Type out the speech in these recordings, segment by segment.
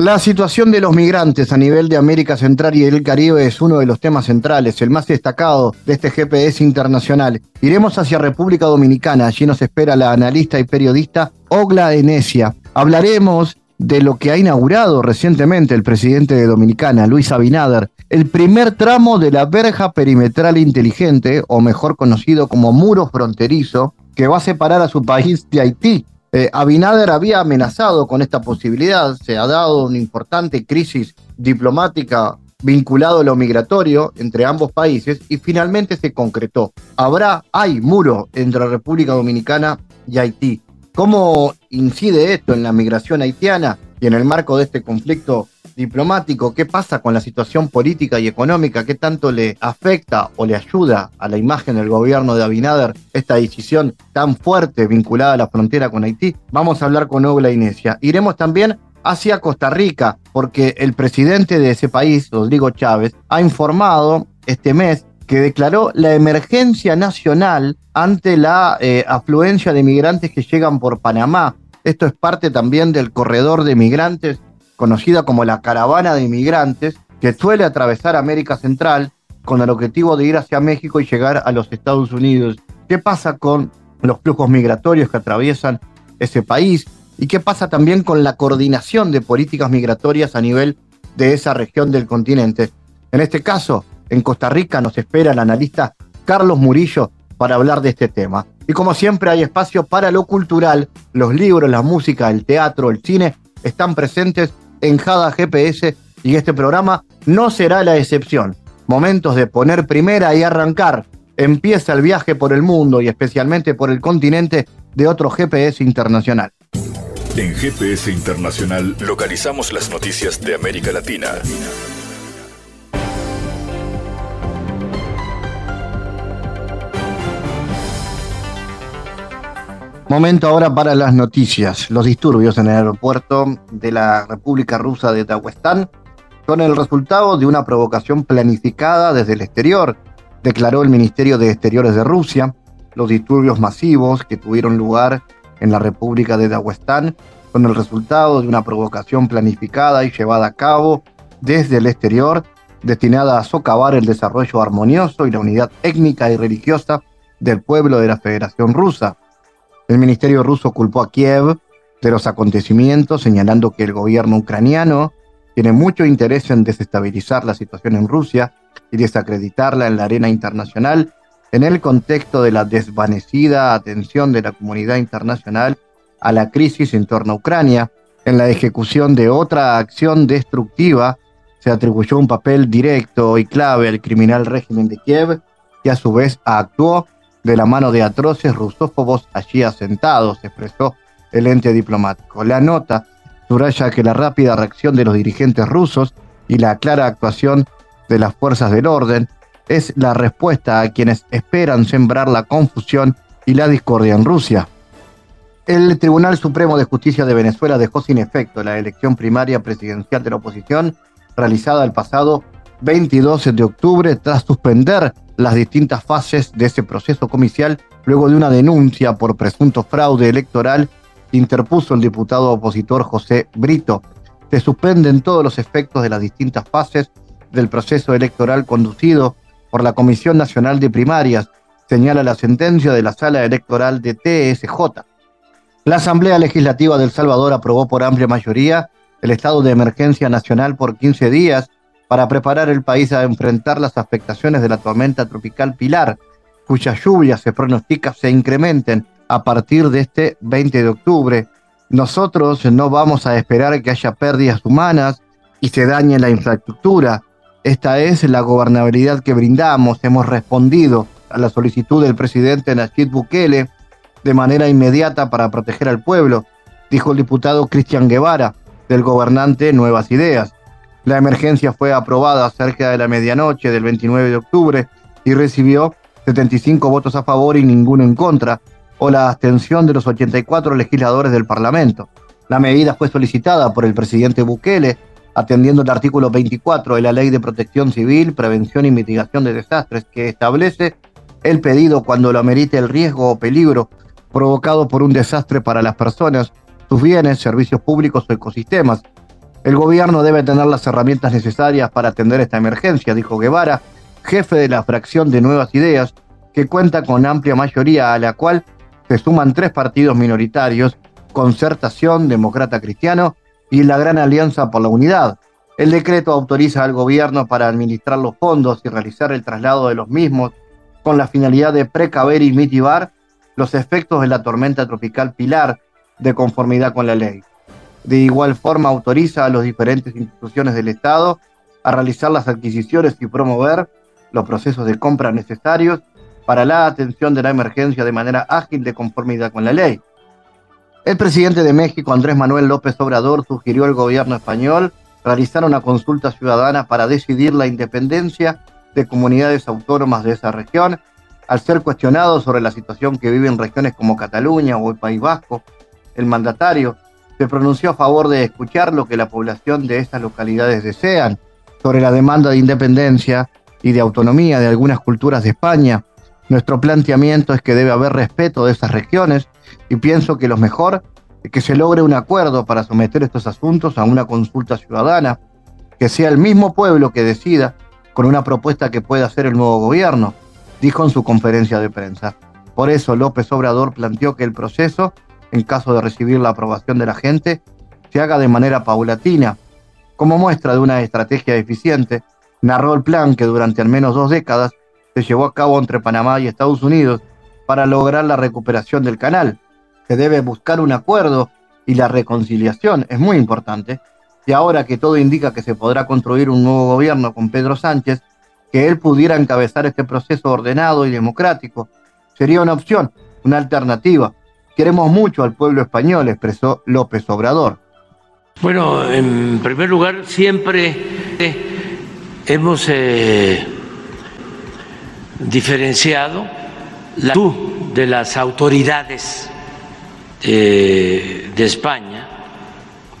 La situación de los migrantes a nivel de América Central y el Caribe es uno de los temas centrales, el más destacado de este GPS internacional. Iremos hacia República Dominicana, allí nos espera la analista y periodista Ogla Enesia. Hablaremos de lo que ha inaugurado recientemente el presidente de Dominicana, Luis Abinader, el primer tramo de la verja perimetral inteligente, o mejor conocido como muro fronterizo, que va a separar a su país de Haití. Eh, Abinader había amenazado con esta posibilidad, se ha dado una importante crisis diplomática vinculado a lo migratorio entre ambos países y finalmente se concretó. Habrá, hay muro entre la República Dominicana y Haití. ¿Cómo incide esto en la migración haitiana y en el marco de este conflicto diplomático? ¿Qué pasa con la situación política y económica? ¿Qué tanto le afecta o le ayuda a la imagen del gobierno de Abinader esta decisión tan fuerte vinculada a la frontera con Haití? Vamos a hablar con Ogla Inesia. Iremos también hacia Costa Rica, porque el presidente de ese país, Rodrigo Chávez, ha informado este mes que declaró la emergencia nacional ante la eh, afluencia de migrantes que llegan por Panamá. Esto es parte también del corredor de migrantes, conocida como la caravana de inmigrantes, que suele atravesar América Central con el objetivo de ir hacia México y llegar a los Estados Unidos. ¿Qué pasa con los flujos migratorios que atraviesan ese país? ¿Y qué pasa también con la coordinación de políticas migratorias a nivel de esa región del continente? En este caso, en Costa Rica nos espera el analista Carlos Murillo para hablar de este tema. Y como siempre hay espacio para lo cultural, los libros, la música, el teatro, el cine están presentes en Jada GPS y este programa no será la excepción. Momentos de poner primera y arrancar. Empieza el viaje por el mundo y especialmente por el continente de otro GPS internacional. En GPS Internacional localizamos las noticias de América Latina. Momento ahora para las noticias. Los disturbios en el aeropuerto de la República Rusa de Daguestán son el resultado de una provocación planificada desde el exterior, declaró el Ministerio de Exteriores de Rusia. Los disturbios masivos que tuvieron lugar en la República de Daguestán son el resultado de una provocación planificada y llevada a cabo desde el exterior, destinada a socavar el desarrollo armonioso y la unidad étnica y religiosa del pueblo de la Federación Rusa. El ministerio ruso culpó a Kiev de los acontecimientos, señalando que el gobierno ucraniano tiene mucho interés en desestabilizar la situación en Rusia y desacreditarla en la arena internacional en el contexto de la desvanecida atención de la comunidad internacional a la crisis en torno a Ucrania. En la ejecución de otra acción destructiva se atribuyó un papel directo y clave al criminal régimen de Kiev, que a su vez actuó de la mano de atroces rusófobos allí asentados, expresó el ente diplomático. La nota subraya que la rápida reacción de los dirigentes rusos y la clara actuación de las fuerzas del orden es la respuesta a quienes esperan sembrar la confusión y la discordia en Rusia. El Tribunal Supremo de Justicia de Venezuela dejó sin efecto la elección primaria presidencial de la oposición realizada el pasado 22 de octubre tras suspender las distintas fases de ese proceso comicial luego de una denuncia por presunto fraude electoral interpuso el diputado opositor José Brito. Se suspenden todos los efectos de las distintas fases del proceso electoral conducido por la Comisión Nacional de Primarias, señala la sentencia de la Sala Electoral de TSJ. La Asamblea Legislativa del Salvador aprobó por amplia mayoría el estado de emergencia nacional por 15 días para preparar el país a enfrentar las afectaciones de la tormenta tropical Pilar, cuyas lluvias se pronostica se incrementen a partir de este 20 de octubre. Nosotros no vamos a esperar que haya pérdidas humanas y se dañe la infraestructura. Esta es la gobernabilidad que brindamos. Hemos respondido a la solicitud del presidente Nayib Bukele de manera inmediata para proteger al pueblo, dijo el diputado Cristian Guevara, del gobernante Nuevas Ideas. La emergencia fue aprobada cerca de la medianoche del 29 de octubre y recibió 75 votos a favor y ninguno en contra, o la abstención de los 84 legisladores del Parlamento. La medida fue solicitada por el presidente Bukele, atendiendo el artículo 24 de la Ley de Protección Civil, Prevención y Mitigación de Desastres, que establece el pedido cuando lo amerite el riesgo o peligro provocado por un desastre para las personas, sus bienes, servicios públicos o ecosistemas. El gobierno debe tener las herramientas necesarias para atender esta emergencia, dijo Guevara, jefe de la fracción de Nuevas Ideas, que cuenta con amplia mayoría a la cual se suman tres partidos minoritarios, Concertación, Demócrata Cristiano y la Gran Alianza por la Unidad. El decreto autoriza al gobierno para administrar los fondos y realizar el traslado de los mismos con la finalidad de precaver y mitigar los efectos de la tormenta tropical Pilar de conformidad con la ley. De igual forma autoriza a las diferentes instituciones del Estado a realizar las adquisiciones y promover los procesos de compra necesarios para la atención de la emergencia de manera ágil de conformidad con la ley. El presidente de México, Andrés Manuel López Obrador, sugirió al gobierno español realizar una consulta ciudadana para decidir la independencia de comunidades autónomas de esa región, al ser cuestionado sobre la situación que viven regiones como Cataluña o el País Vasco, el mandatario se pronunció a favor de escuchar lo que la población de estas localidades desean sobre la demanda de independencia y de autonomía de algunas culturas de España. Nuestro planteamiento es que debe haber respeto de esas regiones y pienso que lo mejor es que se logre un acuerdo para someter estos asuntos a una consulta ciudadana, que sea el mismo pueblo que decida con una propuesta que pueda hacer el nuevo gobierno, dijo en su conferencia de prensa. Por eso López Obrador planteó que el proceso, en caso de recibir la aprobación de la gente, se haga de manera paulatina. Como muestra de una estrategia eficiente, narró el plan que durante al menos dos décadas se llevó a cabo entre Panamá y Estados Unidos para lograr la recuperación del canal. Se debe buscar un acuerdo y la reconciliación es muy importante. Y ahora que todo indica que se podrá construir un nuevo gobierno con Pedro Sánchez, que él pudiera encabezar este proceso ordenado y democrático, sería una opción, una alternativa. Queremos mucho al pueblo español, expresó López Obrador. Bueno, en primer lugar, siempre hemos eh, diferenciado la de las autoridades eh, de España,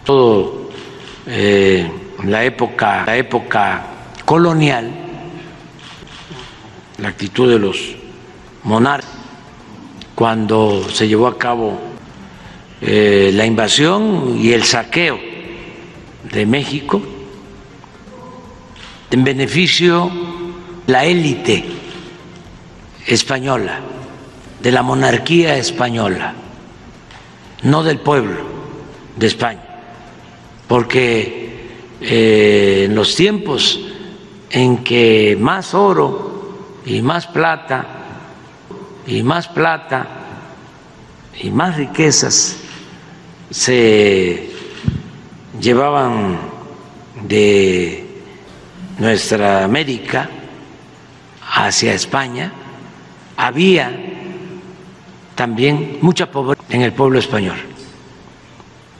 todo eh, la época, la época colonial, la actitud de los monarcas cuando se llevó a cabo eh, la invasión y el saqueo de México en beneficio de la élite española, de la monarquía española, no del pueblo de España, porque eh, en los tiempos en que más oro y más plata y más plata y más riquezas se llevaban de nuestra América hacia España, había también mucha pobreza en el pueblo español,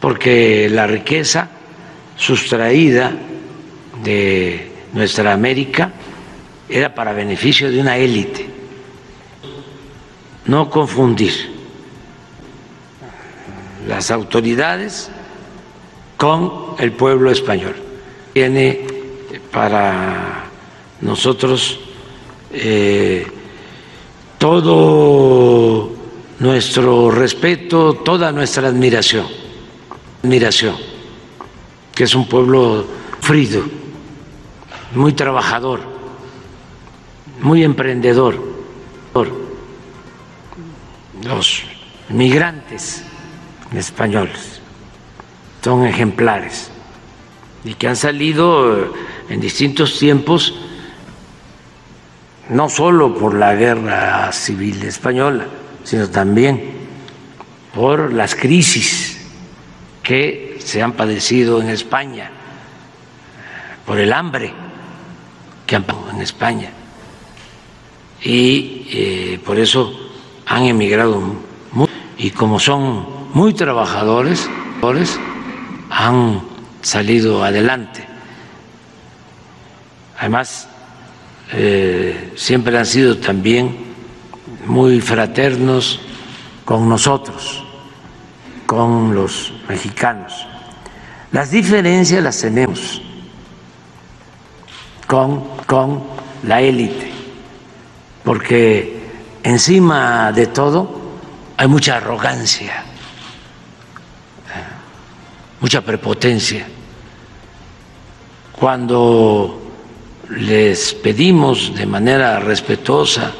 porque la riqueza sustraída de nuestra América era para beneficio de una élite. No confundir las autoridades con el pueblo español. Tiene para nosotros eh, todo nuestro respeto, toda nuestra admiración, admiración, que es un pueblo frido, muy trabajador, muy emprendedor. Los migrantes españoles son ejemplares y que han salido en distintos tiempos, no solo por la guerra civil española, sino también por las crisis que se han padecido en España, por el hambre que han pasado en España. Y eh, por eso han emigrado y como son muy trabajadores, han salido adelante. Además, eh, siempre han sido también muy fraternos con nosotros, con los mexicanos. Las diferencias las tenemos con, con la élite, porque encima de todo hay mucha arrogancia, mucha prepotencia. Cuando les pedimos de manera respetuosa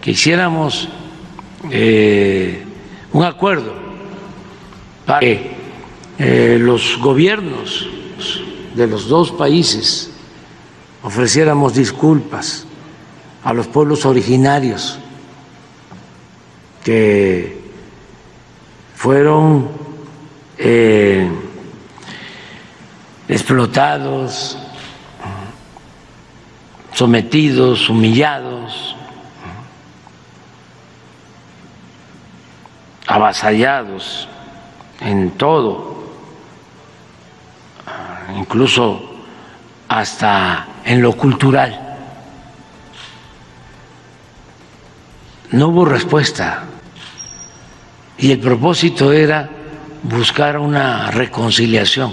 que hiciéramos eh, un acuerdo para que eh, los gobiernos de los dos países ofreciéramos disculpas a los pueblos originarios que fueron eh, explotados, sometidos, humillados, avasallados en todo, incluso hasta en lo cultural. No hubo respuesta y el propósito era buscar una reconciliación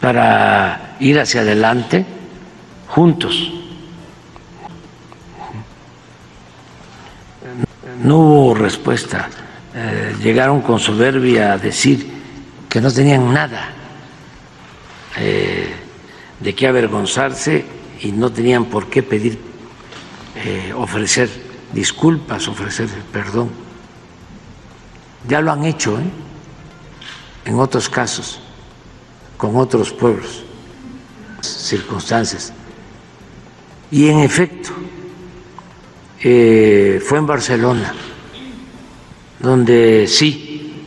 para ir hacia adelante juntos. No hubo respuesta. Eh, llegaron con soberbia a decir que no tenían nada eh, de qué avergonzarse y no tenían por qué pedir, eh, ofrecer disculpas, ofrecer perdón. Ya lo han hecho en otros casos, con otros pueblos, circunstancias. Y en efecto, eh, fue en Barcelona, donde sí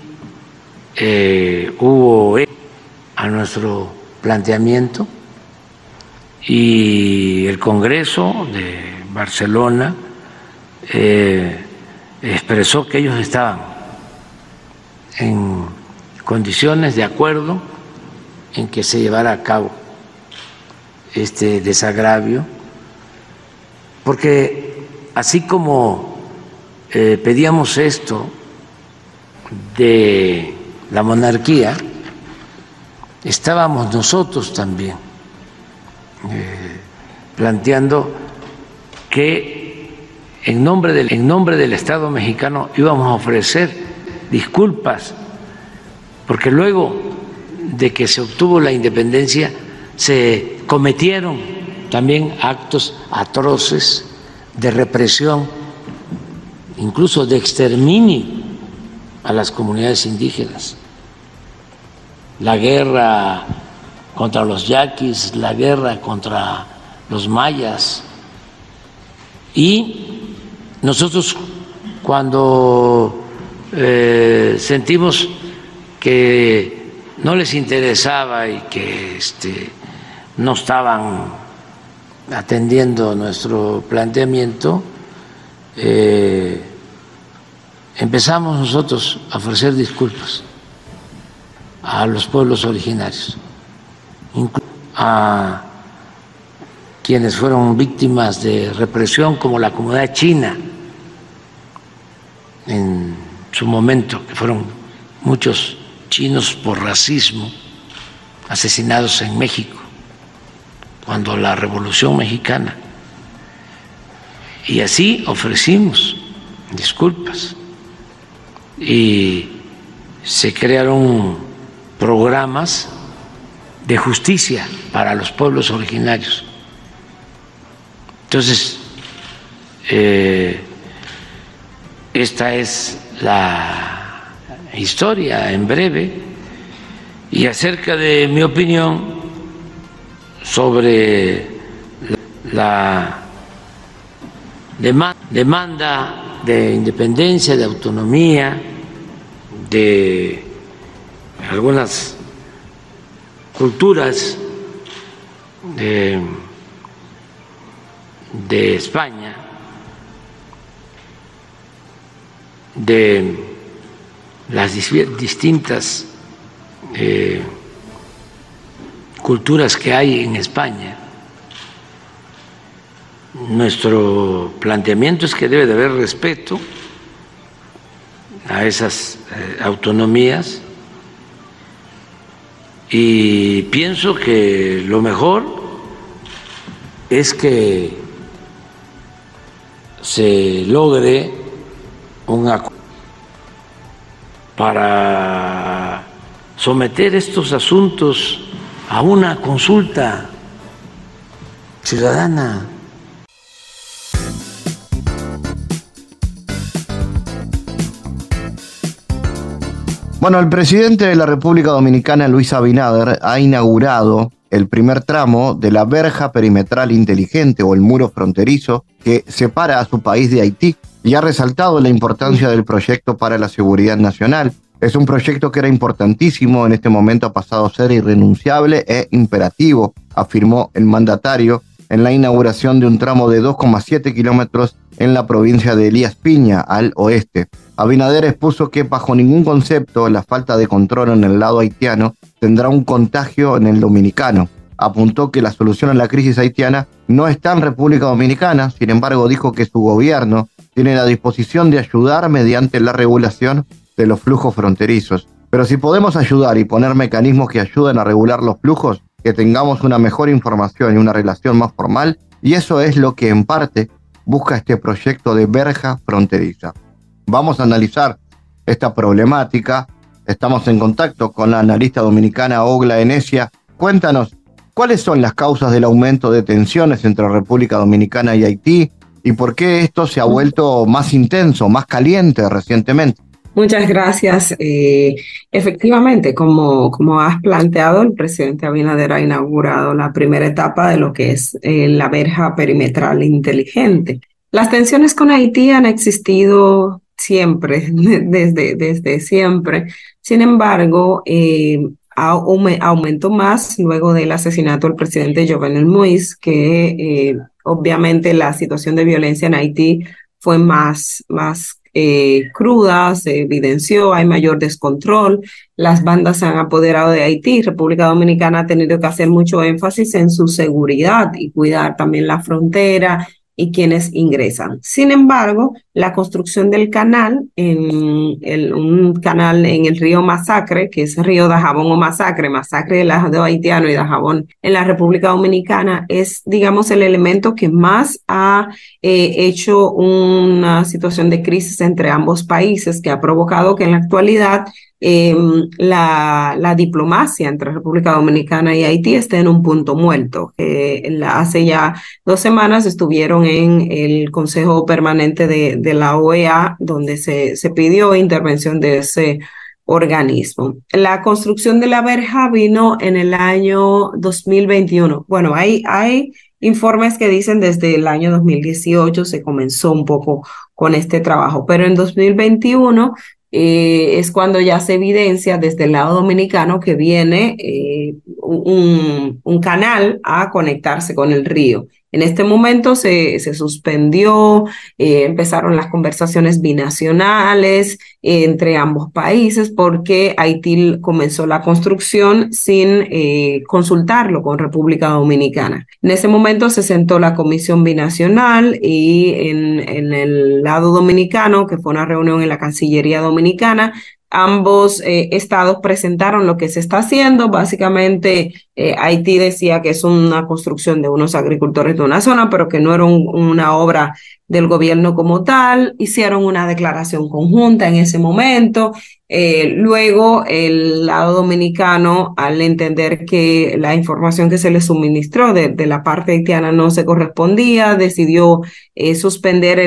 eh, hubo a nuestro planteamiento y el Congreso de Barcelona eh, expresó que ellos estaban en condiciones de acuerdo en que se llevara a cabo este desagravio porque así como eh, pedíamos esto de la monarquía, estábamos nosotros también eh, planteando que en nombre, del, en nombre del Estado mexicano íbamos a ofrecer disculpas, porque luego de que se obtuvo la independencia se cometieron también actos atroces de represión, incluso de exterminio a las comunidades indígenas. La guerra contra los yaquis, la guerra contra los mayas. Y nosotros cuando eh, sentimos que no les interesaba y que este, no estaban atendiendo nuestro planteamiento, eh, empezamos nosotros a ofrecer disculpas a los pueblos originarios, a quienes fueron víctimas de represión, como la comunidad china en su momento, que fueron muchos chinos por racismo asesinados en México cuando la Revolución Mexicana. Y así ofrecimos disculpas. Y se crearon programas de justicia para los pueblos originarios. Entonces, eh, esta es la historia en breve y acerca de mi opinión sobre la demanda de independencia, de autonomía, de algunas culturas de, España, de las distintas eh, culturas que hay en España. Nuestro planteamiento es que debe de haber respeto a esas eh, autonomías y pienso que lo mejor es que se logre para someter estos asuntos a una consulta ciudadana. Bueno, el presidente de la República Dominicana, Luis Abinader, ha inaugurado el primer tramo de la verja perimetral inteligente o el muro fronterizo que separa a su país de Haití y ha resaltado la importancia del proyecto para la seguridad nacional. Es un proyecto que era importantísimo, en este momento ha pasado a ser irrenunciable e imperativo, afirmó el mandatario en la inauguración de un tramo de 2,7 kilómetros en la provincia de Elías Piña, al oeste. Abinader expuso que bajo ningún concepto la falta de control en el lado haitiano tendrá un contagio en el dominicano. Apuntó que la solución a la crisis haitiana no está en República Dominicana, sin embargo dijo que su gobierno tiene la disposición de ayudar mediante la regulación de los flujos fronterizos. Pero si podemos ayudar y poner mecanismos que ayuden a regular los flujos, que tengamos una mejor información y una relación más formal, y eso es lo que en parte busca este proyecto de verja fronteriza. Vamos a analizar esta problemática. Estamos en contacto con la analista dominicana Ogla Enesia. Cuéntanos, ¿cuáles son las causas del aumento de tensiones entre República Dominicana y Haití y por qué esto se ha vuelto más intenso, más caliente recientemente? Muchas gracias. Eh, efectivamente, como, como has planteado, el presidente Abinader ha inaugurado la primera etapa de lo que es eh, la verja perimetral inteligente. Las tensiones con Haití han existido siempre, desde, desde siempre. Sin embargo, eh, aumentó más luego del asesinato del presidente Jovenel Moïse, que obviamente la situación de violencia en Haití fue más, más eh, cruda, se evidenció, hay mayor descontrol, las bandas se han apoderado de Haití, República Dominicana ha tenido que hacer mucho énfasis en su seguridad y cuidar también la frontera y quienes ingresan. Sin embargo, la construcción del canal, en el, un canal en el río Masacre, que es río Dajabón o Masacre, Masacre del lado haitiano y Dajabón en la República Dominicana, es, digamos, el elemento que más ha eh, hecho una situación de crisis entre ambos países, que ha provocado que en la actualidad Em, la, diplomacia entre República Dominicana y Haití está en un punto muerto. hace ya dos semanas estuvieron en el Consejo Permanente de, la OEA, donde se, se pidió intervención de ese organismo. La construcción de la verja vino en el año 2021. Bueno, hay, hay informes que dicen desde el año 2018 se comenzó un poco con este trabajo, pero en 2021 eh, es cuando ya se evidencia desde el lado dominicano que viene eh, un, un, canal a conectarse con el río. En este momento se, se suspendió, eh, empezaron las conversaciones binacionales eh, entre ambos países porque Haití comenzó la construcción sin eh, consultarlo con República Dominicana. En ese momento se sentó la comisión binacional y en, en el lado dominicano, que fue una reunión en la Cancillería Dominicana, Ambos eh, estados presentaron lo que se está haciendo. Básicamente, eh, Haití decía que es una construcción de unos agricultores de una zona, pero que no era una obra del gobierno como tal. Hicieron una declaración conjunta en ese momento. Eh, luego, el lado dominicano, al entender que la información que se le suministró de, la parte haitiana no se correspondía, decidió suspender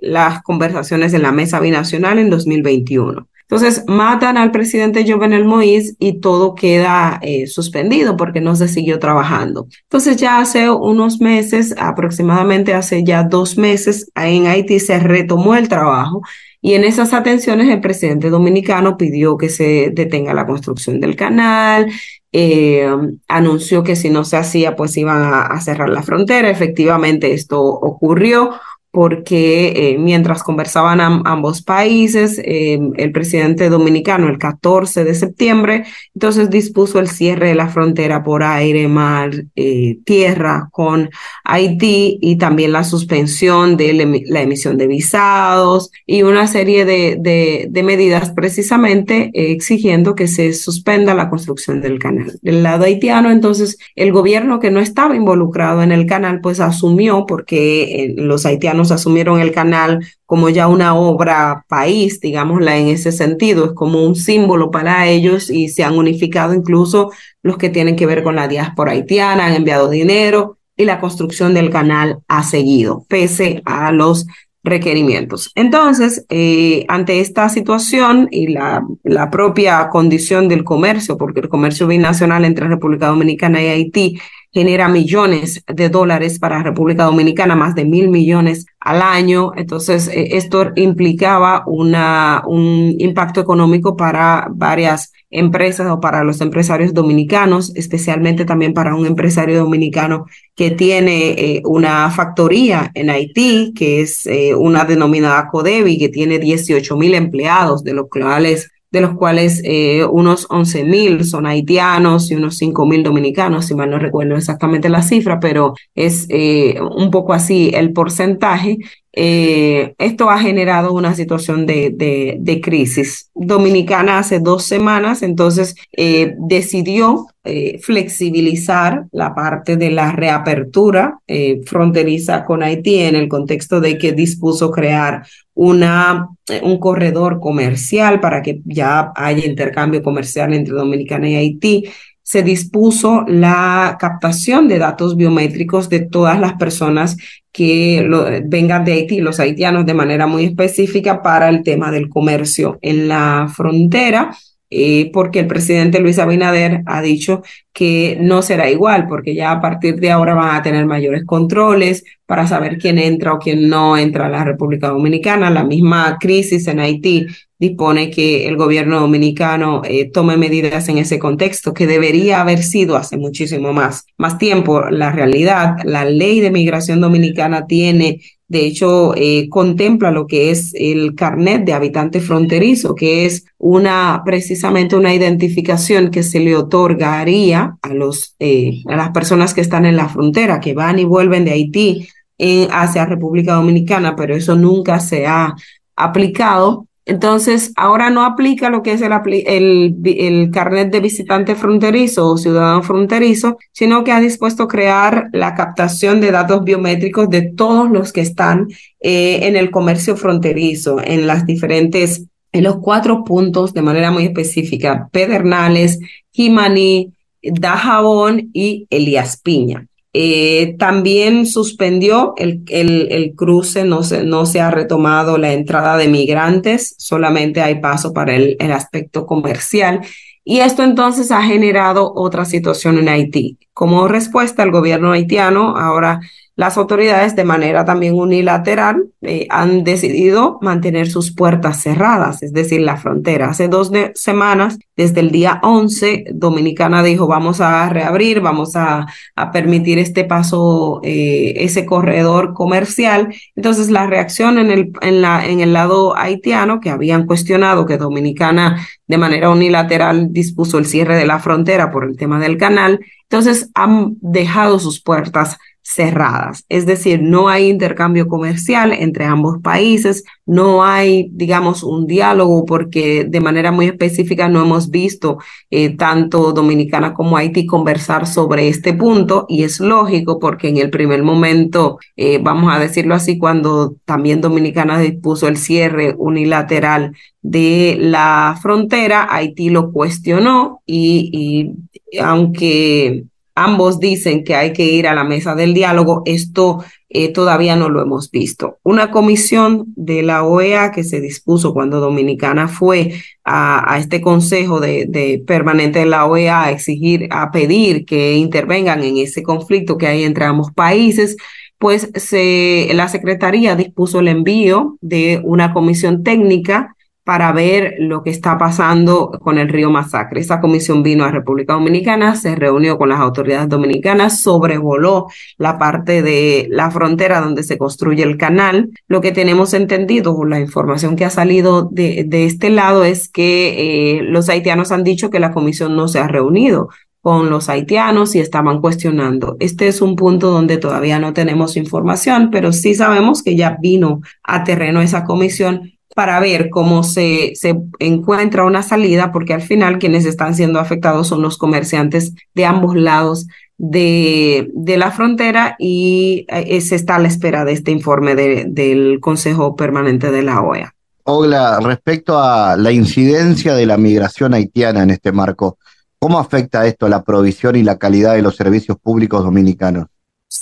las conversaciones en la mesa binacional en 2021. Entonces matan al presidente Jovenel Moïse y todo queda eh, suspendido porque no se siguió trabajando. Entonces ya hace unos meses, aproximadamente hace ya dos meses, en Haití se retomó el trabajo y en esas atenciones el presidente dominicano pidió que se detenga la construcción del canal, eh, anunció que si no se hacía, pues iban a cerrar la frontera. Efectivamente, esto ocurrió porque eh, mientras conversaban ambos países, eh, el presidente dominicano el 14 de septiembre, entonces dispuso el cierre de la frontera por aire, mar, eh, tierra con Haití y también la suspensión de la emisión de visados y una serie de, de, de medidas precisamente exigiendo que se suspenda la construcción del canal. Del lado haitiano, entonces, el gobierno que no estaba involucrado en el canal, pues asumió, porque los haitianos asumieron el canal como ya una obra país, digámosla en ese sentido, es como un símbolo para ellos y se han unificado incluso los que tienen que ver con la diáspora haitiana, han enviado dinero y la construcción del canal ha seguido, pese a los requerimientos. Entonces, eh, ante esta situación y la, la propia condición del comercio, porque el comercio binacional entre República Dominicana y Haití genera millones de dólares para República Dominicana, más de mil millones al año. Entonces, eh, esto implicaba una, un impacto económico para varias empresas o para los empresarios dominicanos, especialmente también para un empresario dominicano que tiene eh, una factoría en Haití, que es eh, una denominada Codevi, que tiene 18 mil empleados, de los cuales de los cuales eh, unos 11 mil son haitianos y unos 5 mil dominicanos, si mal no recuerdo exactamente la cifra, pero es eh, un poco así el porcentaje. Eh, esto ha generado una situación de, de, crisis. Dominicana hace dos semanas, entonces eh, decidió eh, flexibilizar la parte de la reapertura fronteriza con Haití en el contexto de que dispuso crear una, un corredor comercial para que ya haya intercambio comercial entre Dominicana y Haití se dispuso la captación de datos biométricos de todas las personas que vengan de Haití, los haitianos de manera muy específica para el tema del comercio en la frontera. Eh, porque el presidente Luis Abinader ha dicho que no será igual, porque ya a partir de ahora van a tener mayores controles para saber quién entra o quién no entra a la República Dominicana. La misma crisis en Haití dispone que el gobierno dominicano eh, tome medidas en ese contexto, que debería haber sido hace muchísimo más, más tiempo. La realidad, la ley de migración dominicana tiene de hecho, eh, contempla lo que es el carnet de habitante fronterizo, que es una precisamente una identificación que se le otorgaría a los eh, a las personas que están en la frontera, que van y vuelven de Haití hacia República Dominicana, pero eso nunca se ha aplicado entonces, ahora no aplica lo que es el, el, el, carnet de visitante fronterizo o ciudadano fronterizo, sino que ha dispuesto crear la captación de datos biométricos de todos los que están eh, en el comercio fronterizo, en las diferentes, en los cuatro puntos de manera muy específica, Pedernales, Jimaní, Dajabón y Elías Piña. Eh, también suspendió el, el, el, cruce, no se, no se ha retomado la entrada de migrantes, solamente hay paso para el, el aspecto comercial. Y esto entonces ha generado otra situación en Haití. Como respuesta, el gobierno haitiano ahora las autoridades, de manera también unilateral, eh, han decidido mantener sus puertas cerradas, es decir, la frontera. Hace dos semanas, desde el día 11, Dominicana dijo, vamos a reabrir, vamos a, permitir este paso, eh, ese corredor comercial. Entonces, la reacción en el, en, la, en el lado haitiano, que habían cuestionado que Dominicana de manera unilateral dispuso el cierre de la frontera por el tema del canal, entonces han dejado sus puertas cerradas. Es decir, no hay intercambio comercial entre ambos países, no hay, digamos, un diálogo porque de manera muy específica no hemos visto eh, tanto Dominicana como Haití conversar sobre este punto y es lógico porque en el primer momento, eh, vamos a decirlo así, cuando también Dominicana dispuso el cierre unilateral de la frontera, Haití lo cuestionó y, y aunque ambos dicen que hay que ir a la mesa del diálogo, esto eh, todavía no lo hemos visto. Una comisión de la OEA que se dispuso cuando Dominicana fue a, este consejo de, de, permanente de la OEA a exigir, a pedir que intervengan en ese conflicto que hay entre ambos países, pues se, la Secretaría dispuso el envío de una comisión técnica para ver lo que está pasando con el río Masacre. Esa comisión vino a República Dominicana, se reunió con las autoridades dominicanas, sobrevoló la parte de la frontera donde se construye el canal. Lo que tenemos entendido, la información que ha salido de, de este lado es que eh, los haitianos han dicho que la comisión no se ha reunido con los haitianos y estaban cuestionando. Este es un punto donde todavía no tenemos información, pero sí sabemos que ya vino a terreno esa comisión para ver cómo se, se encuentra una salida, porque al final quienes están siendo afectados son los comerciantes de ambos lados de, de la frontera y eh, se está a la espera de este informe de, del Consejo Permanente de la OEA. Hola, respecto a la incidencia de la migración haitiana en este marco, ¿cómo afecta esto a la provisión y la calidad de los servicios públicos dominicanos?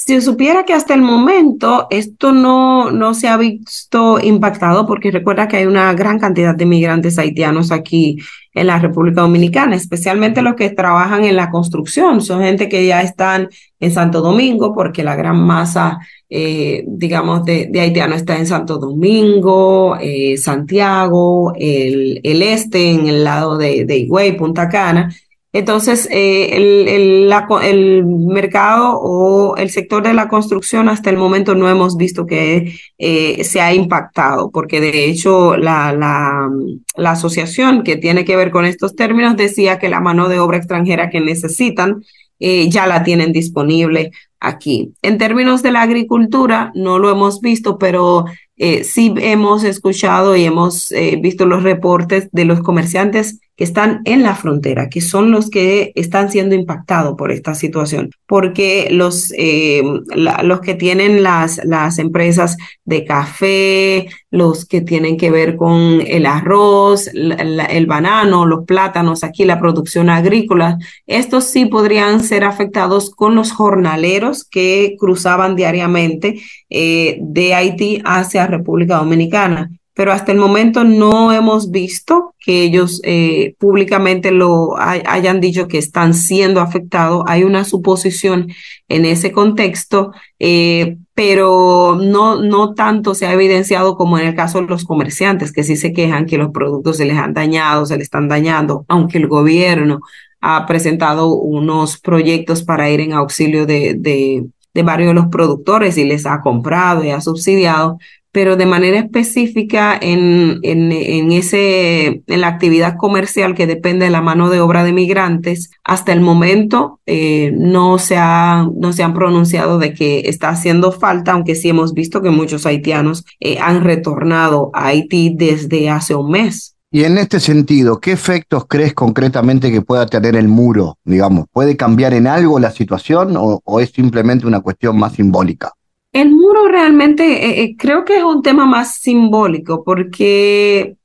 Si supiera que hasta el momento esto no, no se ha visto impactado, porque recuerda que hay una gran cantidad de migrantes haitianos aquí en la República Dominicana, especialmente los que trabajan en la construcción. Son gente que ya están en Santo Domingo, porque la gran masa, eh, digamos, de, de, haitianos está en Santo Domingo, eh, Santiago, el, este, en el lado de, de Higüey, Punta Cana. Entonces, eh, el, el, mercado o el sector de la construcción hasta el momento no hemos visto que eh, se ha impactado, porque de hecho la, la, asociación que tiene que ver con estos términos decía que la mano de obra extranjera que necesitan eh, ya la tienen disponible aquí. En términos de la agricultura, no lo hemos visto, pero sí hemos escuchado y hemos visto los reportes de los comerciantes que están en la frontera, que son los que están siendo impactados por esta situación, porque los, eh, los que tienen las, las empresas de café, los que tienen que ver con el arroz, la, el banano, los plátanos, aquí la producción agrícola, estos sí podrían ser afectados con los jornaleros que cruzaban diariamente eh, de Haití hacia República Dominicana. Pero hasta el momento no hemos visto que ellos eh, públicamente lo hay, hayan dicho que están siendo afectados. Hay una suposición en ese contexto, eh, pero no, no tanto se ha evidenciado como en el caso de los comerciantes, que sí se quejan que los productos se les han dañado, se les están dañando, aunque el gobierno ha presentado unos proyectos para ir en auxilio de, de, de varios de los productores y les ha comprado y ha subsidiado, pero de manera específica en, en, en, ese, en la actividad comercial que depende de la mano de obra de migrantes, hasta el momento eh, no, se ha, no se han pronunciado de que está haciendo falta, aunque sí hemos visto que muchos haitianos eh, han retornado a Haití desde hace un mes. Y en este sentido, ¿qué efectos crees concretamente que pueda tener el muro? Digamos, ¿puede cambiar en algo la situación o, o es simplemente una cuestión más simbólica? El muro realmente eh, eh, creo que es un tema más simbólico porque,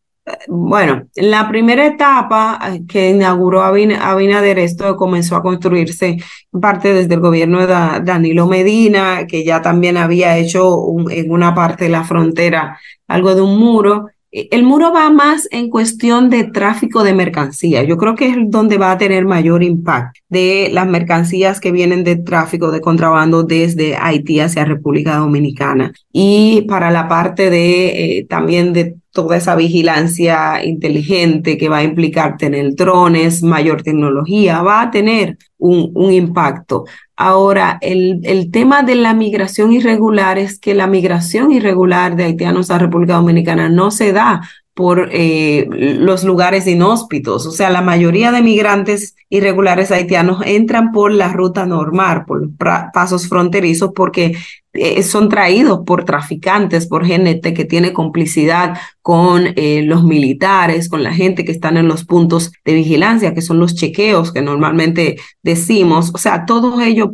bueno, la primera etapa eh, que inauguró Abinader, esto comenzó a construirse parte desde el gobierno de Danilo Medina, que ya también había hecho en una parte de la frontera algo de un muro. Eh, el muro va más en cuestión de tráfico de mercancías. Yo creo que es donde va a tener mayor impacto de las mercancías que vienen de tráfico de contrabando desde Haití hacia República Dominicana. Y para la parte de eh, también de toda esa vigilancia inteligente que va a implicar tener drones, mayor tecnología, va a tener un, un impacto. Ahora, el, el, tema de la migración irregular es que la migración irregular de haitianos a República Dominicana no se da por eh, los lugares inhóspitos. O sea, la mayoría de migrantes irregulares haitianos entran por la ruta normal, por pasos fronterizos, porque eh, son traídos por traficantes, por gente que tiene complicidad con eh, los militares, con la gente que están en los puntos de vigilancia, que son los chequeos que normalmente decimos. O sea, todos ellos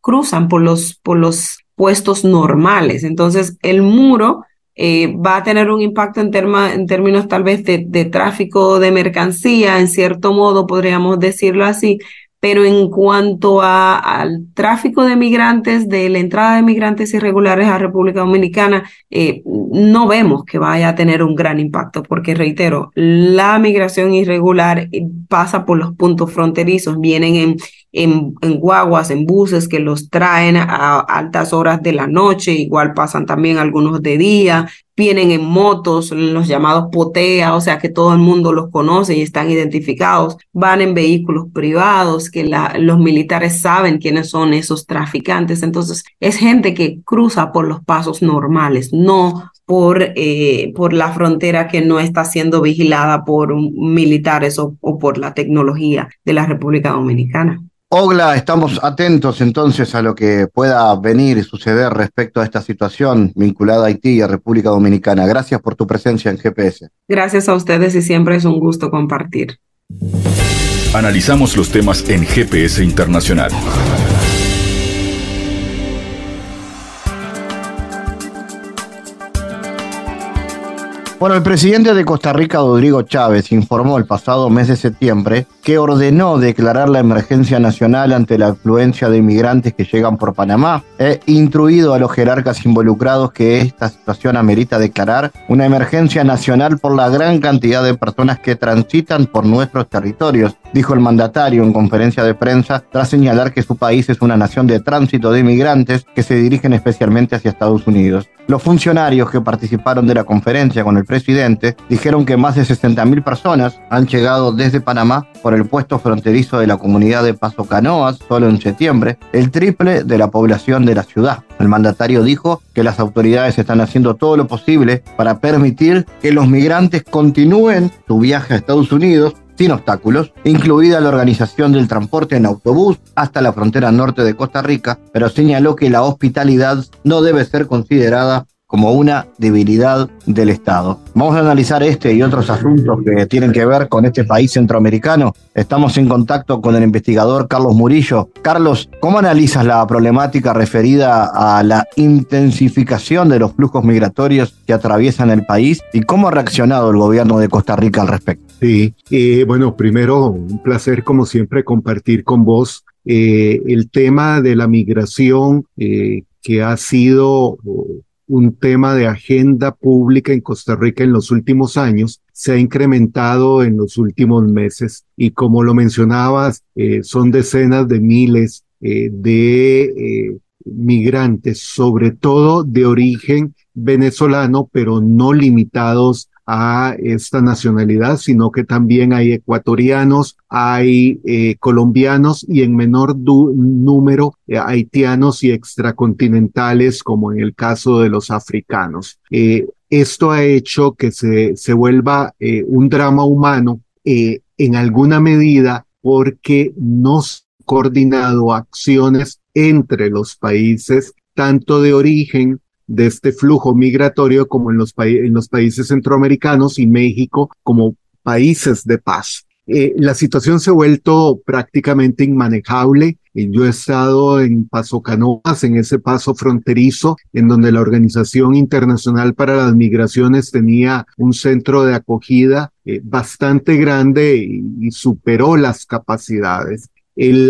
cruzan por los, por los puestos normales. Entonces, el muro eh, va a tener un impacto en, términos tal vez de, de, tráfico de mercancía, en cierto modo podríamos decirlo así, pero en cuanto a, al tráfico de migrantes, de la entrada de migrantes irregulares a República Dominicana, eh, no vemos que vaya a tener un gran impacto, porque reitero, la migración irregular eh, pasa por los puntos fronterizos, vienen en, en, en, guaguas, en buses que los traen a altas horas de la noche, igual pasan también algunos de día, vienen en motos, los llamados potea, o sea que todo el mundo los conoce y están identificados, van en vehículos privados, que los militares saben quiénes son esos traficantes, entonces es gente que cruza por los pasos normales, no por, eh, por la frontera que no está siendo vigilada por militares o por la tecnología de la República Dominicana. Ogla, estamos atentos entonces a lo que pueda venir y suceder respecto a esta situación vinculada a Haití y a República Dominicana. Gracias por tu presencia en GPS. Gracias a ustedes y siempre es un gusto compartir. Analizamos los temas en GPS Internacional. Bueno, el presidente de Costa Rica, Rodrigo Chávez, informó el pasado mes de septiembre que ordenó declarar la emergencia nacional ante la afluencia de inmigrantes que llegan por Panamá e instruido a los jerarcas involucrados que esta situación amerita declarar una emergencia nacional por la gran cantidad de personas que transitan por nuestros territorios, dijo el mandatario en conferencia de prensa tras señalar que su país es una nación de tránsito de inmigrantes que se dirigen especialmente hacia Estados Unidos. Los funcionarios que participaron de la conferencia con el presidente dijeron que más de 60.000 personas han llegado desde Panamá por el puesto fronterizo de la comunidad de Paso Canoas solo en septiembre, el triple de la población de la ciudad. El mandatario dijo que las autoridades están haciendo todo lo posible para permitir que los migrantes continúen su viaje a Estados Unidos sin obstáculos, incluida la organización del transporte en autobús hasta la frontera norte de Costa Rica, pero señaló que la hospitalidad no debe ser considerada como una debilidad del Estado. Vamos a analizar este y otros asuntos que tienen que ver con este país centroamericano. Estamos en contacto con el investigador Carlos Murillo. Carlos, ¿cómo analizas la problemática referida a la intensificación de los flujos migratorios que atraviesan el país y cómo ha reaccionado el gobierno de Costa Rica al respecto? Sí, eh, bueno, primero un placer como siempre compartir con vos eh, el tema de la migración eh, que ha sido un tema de agenda pública en Costa Rica en los últimos años, se ha incrementado en los últimos meses y como lo mencionabas, eh, son decenas de miles eh, de eh, migrantes, sobre todo de origen venezolano, pero no limitados a esta nacionalidad, sino que también hay ecuatorianos, hay eh, colombianos y en menor número eh, haitianos y extracontinentales, como en el caso de los africanos. Eh, esto ha hecho que se, se vuelva un drama humano en alguna medida porque no se han coordinado acciones entre los países, tanto de origen de este flujo migratorio como en los, en los países centroamericanos y México como países de paz. Eh, la situación se ha vuelto prácticamente inmanejable. Yo he estado en Paso Canoas, en ese paso fronterizo, en donde la Organización Internacional para las Migraciones tenía un centro de acogida eh, bastante grande y, superó las capacidades.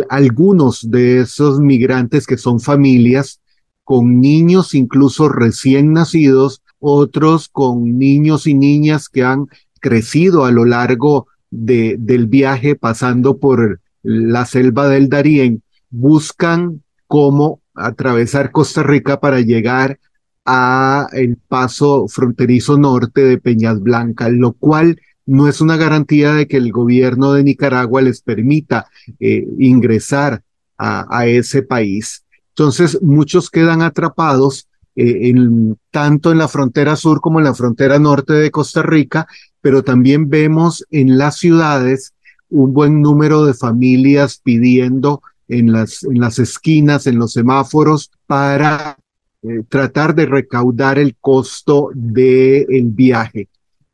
Algunos de esos migrantes que son familias con niños incluso recién nacidos, otros con niños y niñas que han crecido a lo largo de, del viaje pasando por la selva del Darién, buscan cómo atravesar Costa Rica para llegar a el paso fronterizo norte de Peñas Blancas, lo cual no es una garantía de que el gobierno de Nicaragua les permita eh, ingresar a, a, ese país. Entonces, muchos quedan atrapados eh, en, tanto en la frontera sur como en la frontera norte de Costa Rica, pero también vemos en las ciudades un buen número de familias pidiendo en las, en las esquinas, en los semáforos, para eh, tratar de recaudar el costo del el viaje.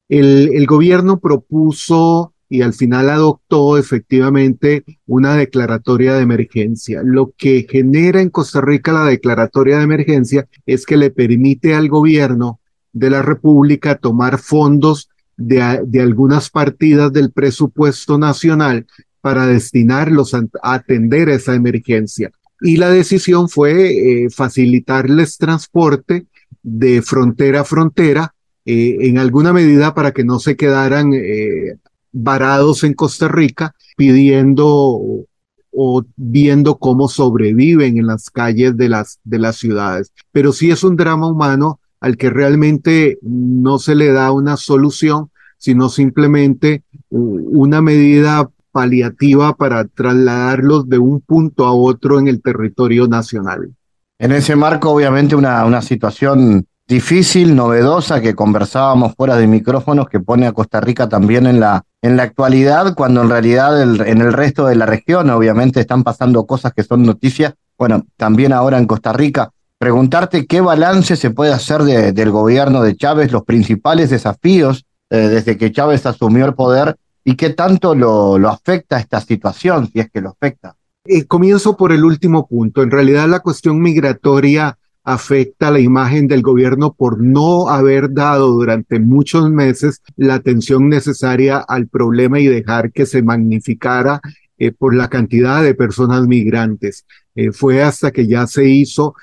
El, el gobierno propuso y al final adoptó efectivamente una declaratoria de emergencia. Lo que genera en Costa Rica la declaratoria de emergencia es que le permite al gobierno de la República tomar fondos de, algunas partidas del presupuesto nacional para destinarlos a, atender esa emergencia. Y la decisión fue eh, facilitarles transporte de frontera a frontera, eh, en alguna medida para que no se quedaran eh, varados en Costa Rica pidiendo o viendo cómo sobreviven en las calles de las, de las ciudades. Pero sí es un drama humano al que realmente no se le da una solución, sino simplemente una medida paliativa para trasladarlos de un punto a otro en el territorio nacional. En ese marco, obviamente, una, una situación difícil, novedosa, que conversábamos fuera de micrófonos, que pone a Costa Rica también en la, en la actualidad, cuando en realidad en el resto de la región, obviamente, están pasando cosas que son noticias. Bueno, también ahora en Costa Rica. Preguntarte qué balance se puede hacer del gobierno de Chávez, los principales desafíos eh, desde que Chávez asumió el poder y qué tanto lo, lo afecta esta situación, si es que lo afecta. Eh, comienzo por el último punto. En realidad la cuestión migratoria afecta la imagen del gobierno por no haber dado durante muchos meses la atención necesaria al problema y dejar que se magnificara eh, por la cantidad de personas migrantes. Eh, fue hasta que ya se hizo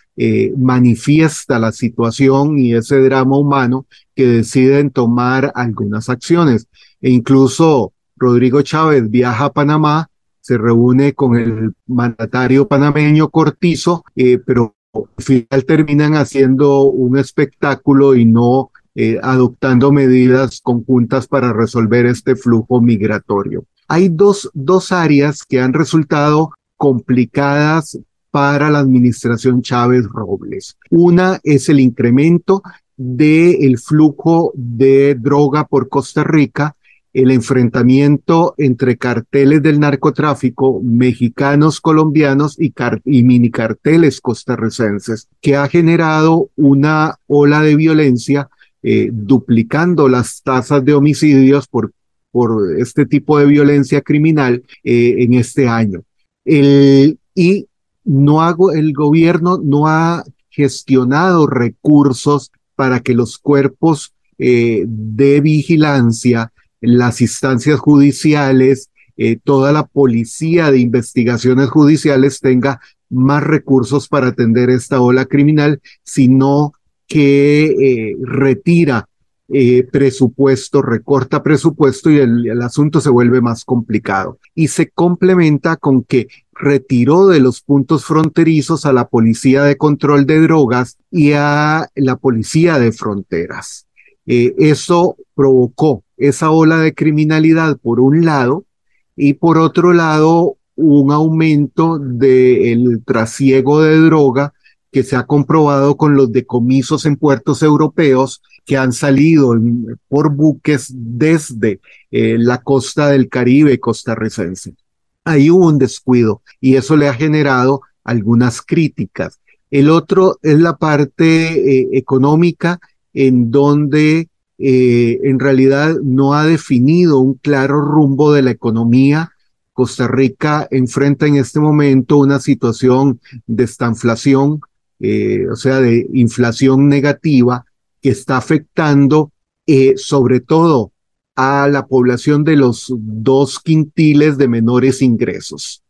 manifiesta la situación y ese drama humano que deciden tomar algunas acciones. E incluso Rodrigo Chávez viaja a Panamá, se reúne con el mandatario panameño Cortizo, eh, pero al final terminan haciendo un espectáculo y no eh, adoptando medidas conjuntas para resolver este flujo migratorio. Hay dos, dos áreas que han resultado complicadas para la administración Chávez Robles. Una es el incremento del flujo de droga por Costa Rica el enfrentamiento entre carteles del narcotráfico mexicanos, colombianos y, y mini carteles costarricenses, que ha generado una ola de violencia eh, duplicando las tasas de homicidios por, este tipo de violencia criminal eh, en este año. El, y no hago, el gobierno no ha gestionado recursos para que los cuerpos eh, de vigilancia las instancias judiciales, eh, toda la policía de investigaciones judiciales tenga más recursos para atender esta ola criminal, sino que eh, retira eh, presupuesto, recorta presupuesto y el, el, asunto se vuelve más complicado. Y se complementa con que retiró de los puntos fronterizos a la policía de control de drogas y a la policía de fronteras. eso provocó esa ola de criminalidad por un lado y por otro lado un aumento del trasiego de droga que se ha comprobado con los decomisos en puertos europeos que han salido por buques desde eh, la costa del Caribe costarricense. Ahí hubo un descuido y eso le ha generado algunas críticas. El otro es la parte eh, económica en donde eh, en realidad no ha definido un claro rumbo de la economía. Costa Rica enfrenta en este momento una situación de estanflación, eh, o sea, de inflación negativa que está afectando eh, sobre todo a la población de los dos quintiles de menores ingresos,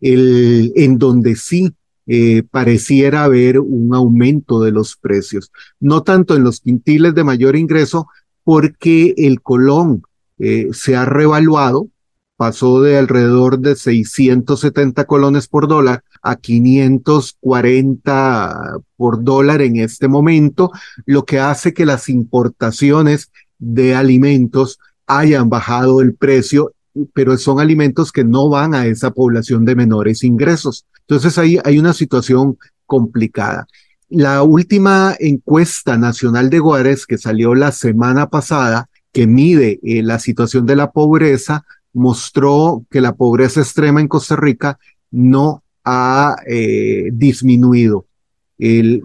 en donde sí eh, pareciera haber un aumento de los precios, no tanto en los quintiles de mayor ingreso, porque el colón eh, se ha revaluado, pasó de alrededor de 670 colones por dólar a 540 por dólar en este momento, lo que hace que las importaciones de alimentos hayan bajado el precio, pero son alimentos que no van a esa población de menores ingresos. Entonces ahí hay una situación complicada. La última encuesta nacional de Juárez que salió la semana pasada, que mide eh, la situación de la pobreza, mostró que la pobreza extrema en Costa Rica no ha eh, disminuido.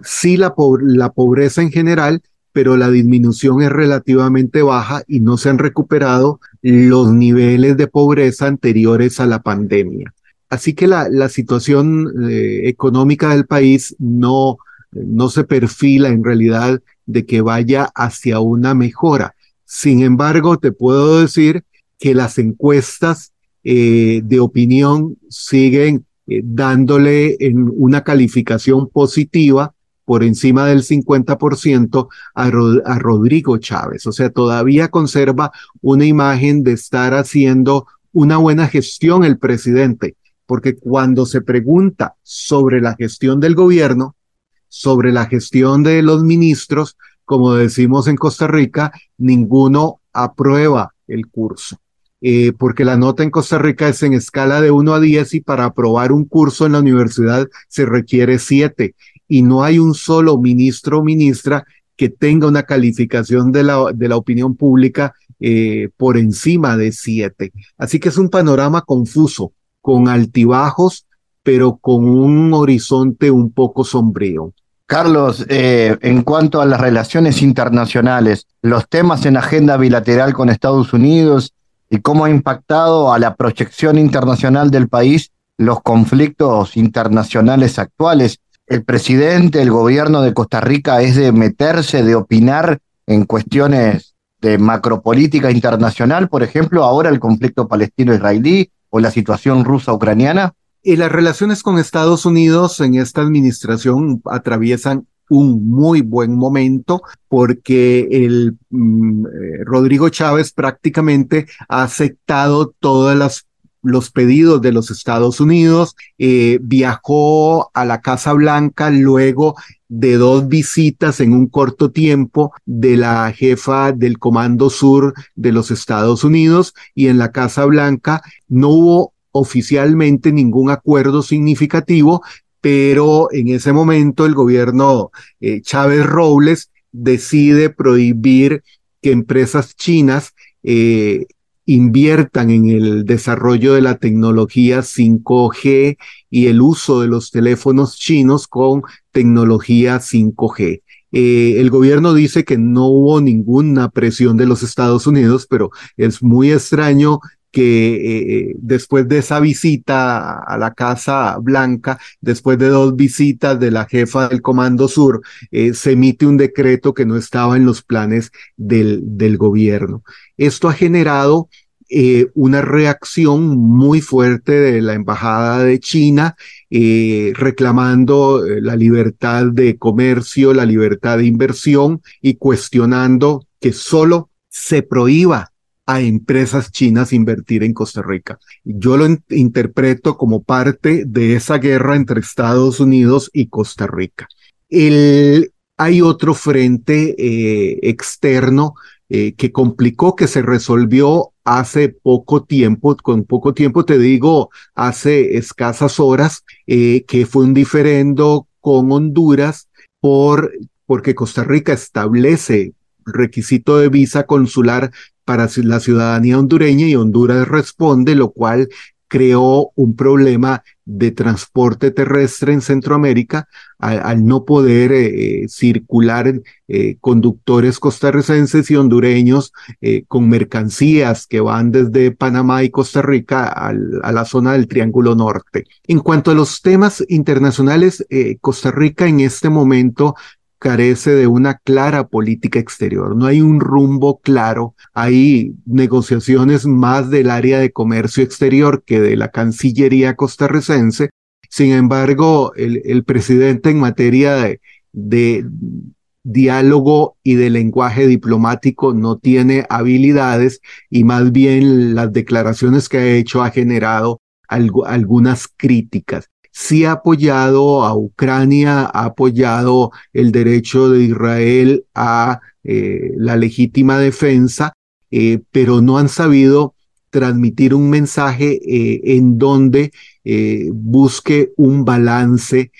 Sí, la, la pobreza en general, pero la disminución es relativamente baja y no se han recuperado los niveles de pobreza anteriores a la pandemia. Así que la, situación eh, económica del país no, no se perfila en realidad de que vaya hacia una mejora. Sin embargo, te puedo decir que las encuestas eh, de opinión siguen eh, dándole en una calificación positiva por encima del 50% a, a Rodrigo Chávez. O sea, todavía conserva una imagen de estar haciendo una buena gestión el presidente porque cuando se pregunta sobre la gestión del gobierno, sobre la gestión de los ministros, como decimos en Costa Rica, ninguno aprueba el curso. Eh, porque la nota en Costa Rica es en escala de 1 a 10 y para aprobar un curso en la universidad se requiere 7 y no hay un solo ministro o ministra que tenga una calificación de la, de la opinión pública eh, por encima de 7. Así que es un panorama confuso, con altibajos, pero con un horizonte un poco sombrío. Carlos, eh, en cuanto a las relaciones internacionales, los temas en agenda bilateral con Estados Unidos y cómo ha impactado a la proyección internacional del país los conflictos internacionales actuales. El presidente, el gobierno de Costa Rica es de meterse, de opinar en cuestiones de macropolítica internacional, por ejemplo, ahora el conflicto palestino-israelí o la situación rusa-ucraniana. Y las relaciones con Estados Unidos en esta administración atraviesan un muy buen momento porque el mm, eh, Rodrigo Chávez prácticamente ha aceptado todas las los pedidos de los Estados Unidos, eh, viajó a la Casa Blanca luego de dos visitas en un corto tiempo de la jefa del Comando Sur de los Estados Unidos y en la Casa Blanca no hubo oficialmente ningún acuerdo significativo, pero en ese momento el gobierno eh, Chávez Robles decide prohibir que empresas chinas eh, inviertan en el desarrollo de la tecnología 5G y el uso de los teléfonos chinos con tecnología 5G. Eh, el gobierno dice que no hubo ninguna presión de los Estados Unidos, pero es muy extraño que eh, después de esa visita a la Casa Blanca, después de dos visitas de la jefa del Comando Sur, eh, se emite un decreto que no estaba en los planes del, gobierno. Esto ha generado eh, una reacción muy fuerte de la Embajada de China reclamando la libertad de comercio, la libertad de inversión y cuestionando que solo se prohíba a empresas chinas invertir en Costa Rica. Yo lo interpreto como parte de esa guerra entre Estados Unidos y Costa Rica. Hay otro frente eh, externo eh, que complicó, que se resolvió hace poco tiempo, con poco tiempo te digo, hace escasas horas, eh, que fue un diferendo con Honduras por, porque Costa Rica establece requisito de visa consular para la ciudadanía hondureña y Honduras responde, lo cual creó un problema de transporte terrestre en Centroamérica al, no poder eh, eh, circular eh, conductores costarricenses y hondureños con mercancías que van desde Panamá y Costa Rica a la zona del Triángulo Norte. En cuanto a los temas internacionales, Costa Rica en este momento carece de una clara política exterior, no hay un rumbo claro, hay negociaciones más del área de comercio exterior que de la Cancillería costarricense. Sin embargo, el, presidente en materia de, diálogo y de lenguaje diplomático no tiene habilidades y más bien las declaraciones que ha hecho ha generado algunas críticas sí ha apoyado a Ucrania, ha apoyado el derecho de Israel a eh, la legítima defensa, eh, pero no han sabido transmitir un mensaje eh, en donde busque un balance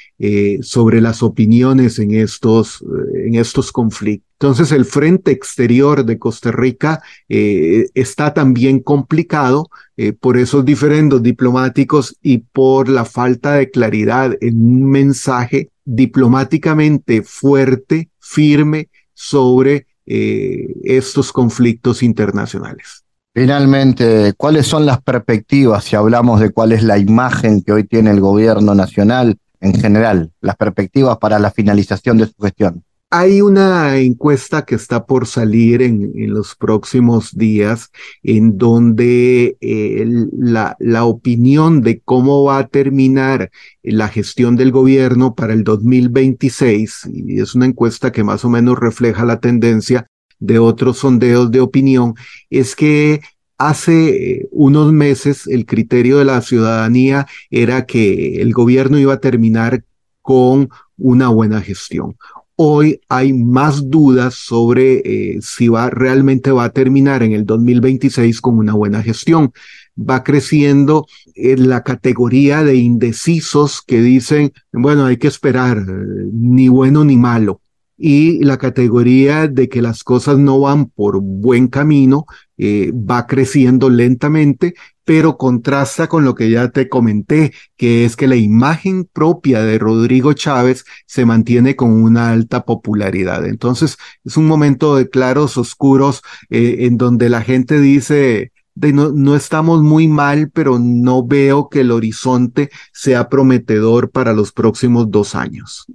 sobre las opiniones en estos, en estos conflictos. Entonces el frente exterior de Costa Rica eh, está también complicado eh, por esos diferendos diplomáticos y por la falta de claridad en un mensaje diplomáticamente fuerte, firme sobre eh, estos conflictos internacionales. Finalmente, ¿cuáles son las perspectivas si hablamos de cuál es la imagen que hoy tiene el gobierno nacional en general, las perspectivas para la finalización de su gestión? Hay una encuesta que está por salir en, los próximos días en donde eh, la, opinión de cómo va a terminar la gestión del gobierno para el 2026, y es una encuesta que más o menos refleja la tendencia de otros sondeos de opinión, es que Hace eh, unos meses el criterio de la ciudadanía era que el gobierno iba a terminar con una buena gestión. Hoy hay más dudas sobre eh, si va realmente va a terminar en el 2026 con una buena gestión. Va creciendo en la categoría de indecisos que dicen, bueno, hay que esperar, ni bueno ni malo y la categoría de que las cosas no van por buen camino eh, va creciendo lentamente, pero contrasta con lo que ya te comenté, que es que la imagen propia de Rodrigo Chávez se mantiene con una alta popularidad. Entonces, es un momento de claros oscuros eh, en donde la gente dice, de no, no, estamos muy mal, pero no veo que el horizonte sea prometedor para los próximos dos años.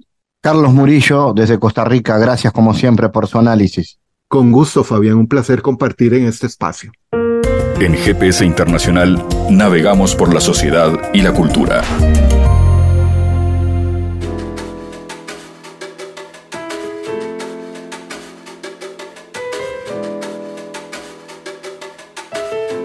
Carlos Murillo, desde Costa Rica, gracias como siempre por su análisis. Con gusto, Fabián, un placer compartir en este espacio. En GPS Internacional navegamos por la sociedad y la cultura.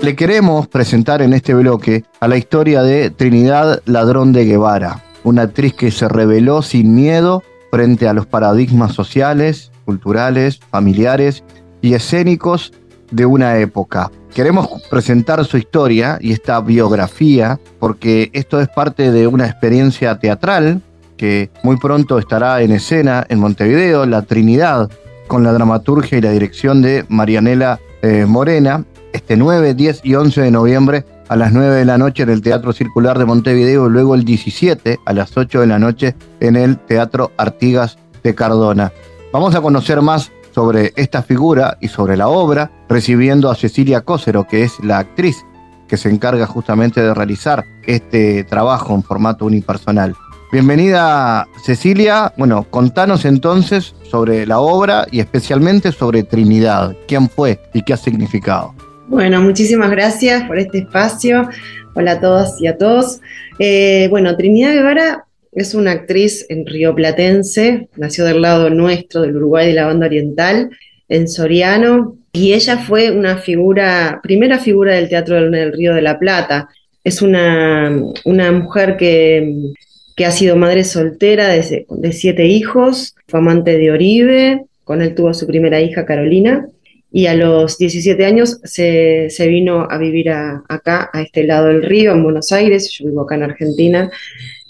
Le queremos presentar en este bloque a la historia de Trinidad Ladrón de Guevara, una actriz que se reveló sin miedo frente a los paradigmas sociales, culturales, familiares y escénicos de una época. Queremos presentar su historia y esta biografía porque esto es parte de una experiencia teatral que muy pronto estará en escena en Montevideo, La Trinidad, con la dramaturgia y la dirección de Marianela eh, Morena, este 9, 10 y 11 de noviembre a las 9 de la noche en el Teatro Circular de Montevideo luego el 17 a las 8 de la noche en el Teatro Artigas de Cardona. Vamos a conocer más sobre esta figura y sobre la obra, recibiendo a Cecilia Cócero, que es la actriz que se encarga justamente de realizar este trabajo en formato unipersonal. Bienvenida Cecilia, bueno, contanos entonces sobre la obra y especialmente sobre Trinidad, quién fue y qué ha significado. Bueno, muchísimas gracias por este espacio. Hola a todas y a todos. Eh, bueno, Trinidad Guevara es una actriz en rioplatense, nació del lado nuestro, del Uruguay de la banda oriental, en Soriano, y ella fue una figura, primera figura del teatro del, Río de la Plata. Es una, una mujer que, que, ha sido madre soltera de, de siete hijos, fue amante de Oribe, con él tuvo su primera hija Carolina, y a los 17 años se, vino a vivir acá, a este lado del río, en Buenos Aires, yo vivo acá en Argentina,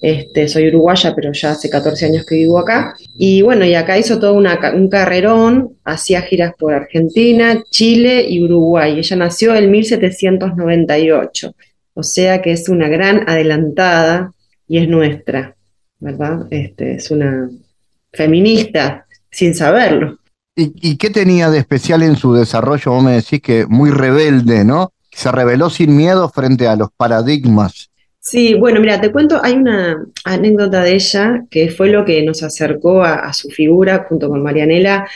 este, soy uruguaya, pero ya hace 14 años que vivo acá. Y bueno, y acá hizo todo un carrerón, hacía giras por Argentina, Chile y Uruguay. Ella nació en 1798, o sea que es una gran adelantada y es nuestra, ¿verdad? Este, es una feminista sin saberlo. ¿Y, qué tenía de especial en su desarrollo? Vos me decís que muy rebelde, ¿no? Se rebeló sin miedo frente a los paradigmas. Sí, bueno, mira, te cuento, hay una anécdota de ella que fue lo que nos acercó a, su figura junto con Marianela.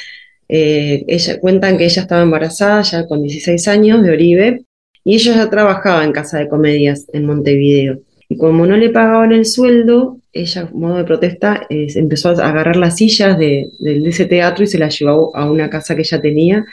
Eh, ella, cuentan que ella estaba embarazada ya con 16 años de Oribe y ella ya trabajaba en casa de comedias en Montevideo. Y como no le pagaban el sueldo, ella, modo de protesta, empezó a agarrar las sillas de, ese teatro y se las llevó a una casa que ella tenía.